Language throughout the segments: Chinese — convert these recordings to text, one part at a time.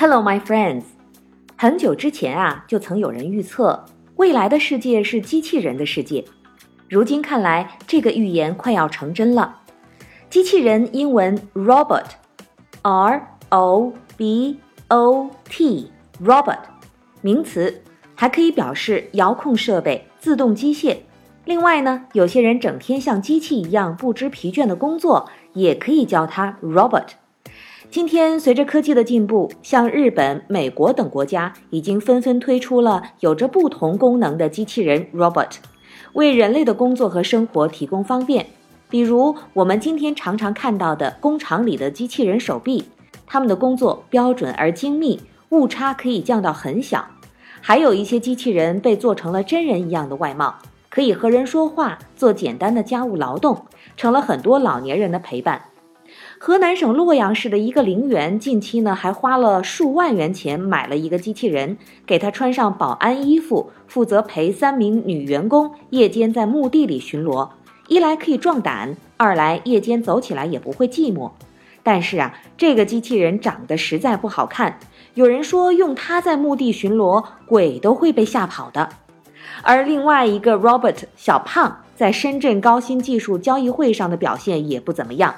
Hello, my friends。很久之前啊，就曾有人预测未来的世界是机器人的世界。如今看来，这个预言快要成真了。机器人英文 robot，r o b o t，robot，名词，还可以表示遥控设备、自动机械。另外呢，有些人整天像机器一样不知疲倦的工作，也可以叫它 robot。今天，随着科技的进步，像日本、美国等国家已经纷纷推出了有着不同功能的机器人 robot，为人类的工作和生活提供方便。比如，我们今天常常看到的工厂里的机器人手臂，他们的工作标准而精密，误差可以降到很小。还有一些机器人被做成了真人一样的外貌，可以和人说话，做简单的家务劳动，成了很多老年人的陪伴。河南省洛阳市的一个陵园，近期呢还花了数万元钱买了一个机器人，给他穿上保安衣服，负责陪三名女员工夜间在墓地里巡逻。一来可以壮胆，二来夜间走起来也不会寂寞。但是啊，这个机器人长得实在不好看，有人说用它在墓地巡逻，鬼都会被吓跑的。而另外一个 Robert 小胖，在深圳高新技术交易会上的表现也不怎么样。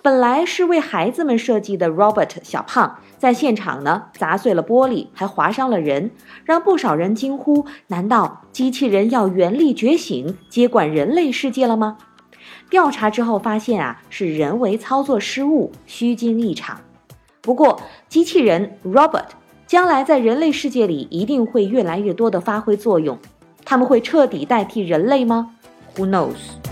本来是为孩子们设计的 Robert 小胖，在现场呢砸碎了玻璃，还划伤了人，让不少人惊呼：难道机器人要原力觉醒，接管人类世界了吗？调查之后发现啊，是人为操作失误，虚惊一场。不过，机器人 Robert 将来在人类世界里一定会越来越多的发挥作用，他们会彻底代替人类吗？Who knows？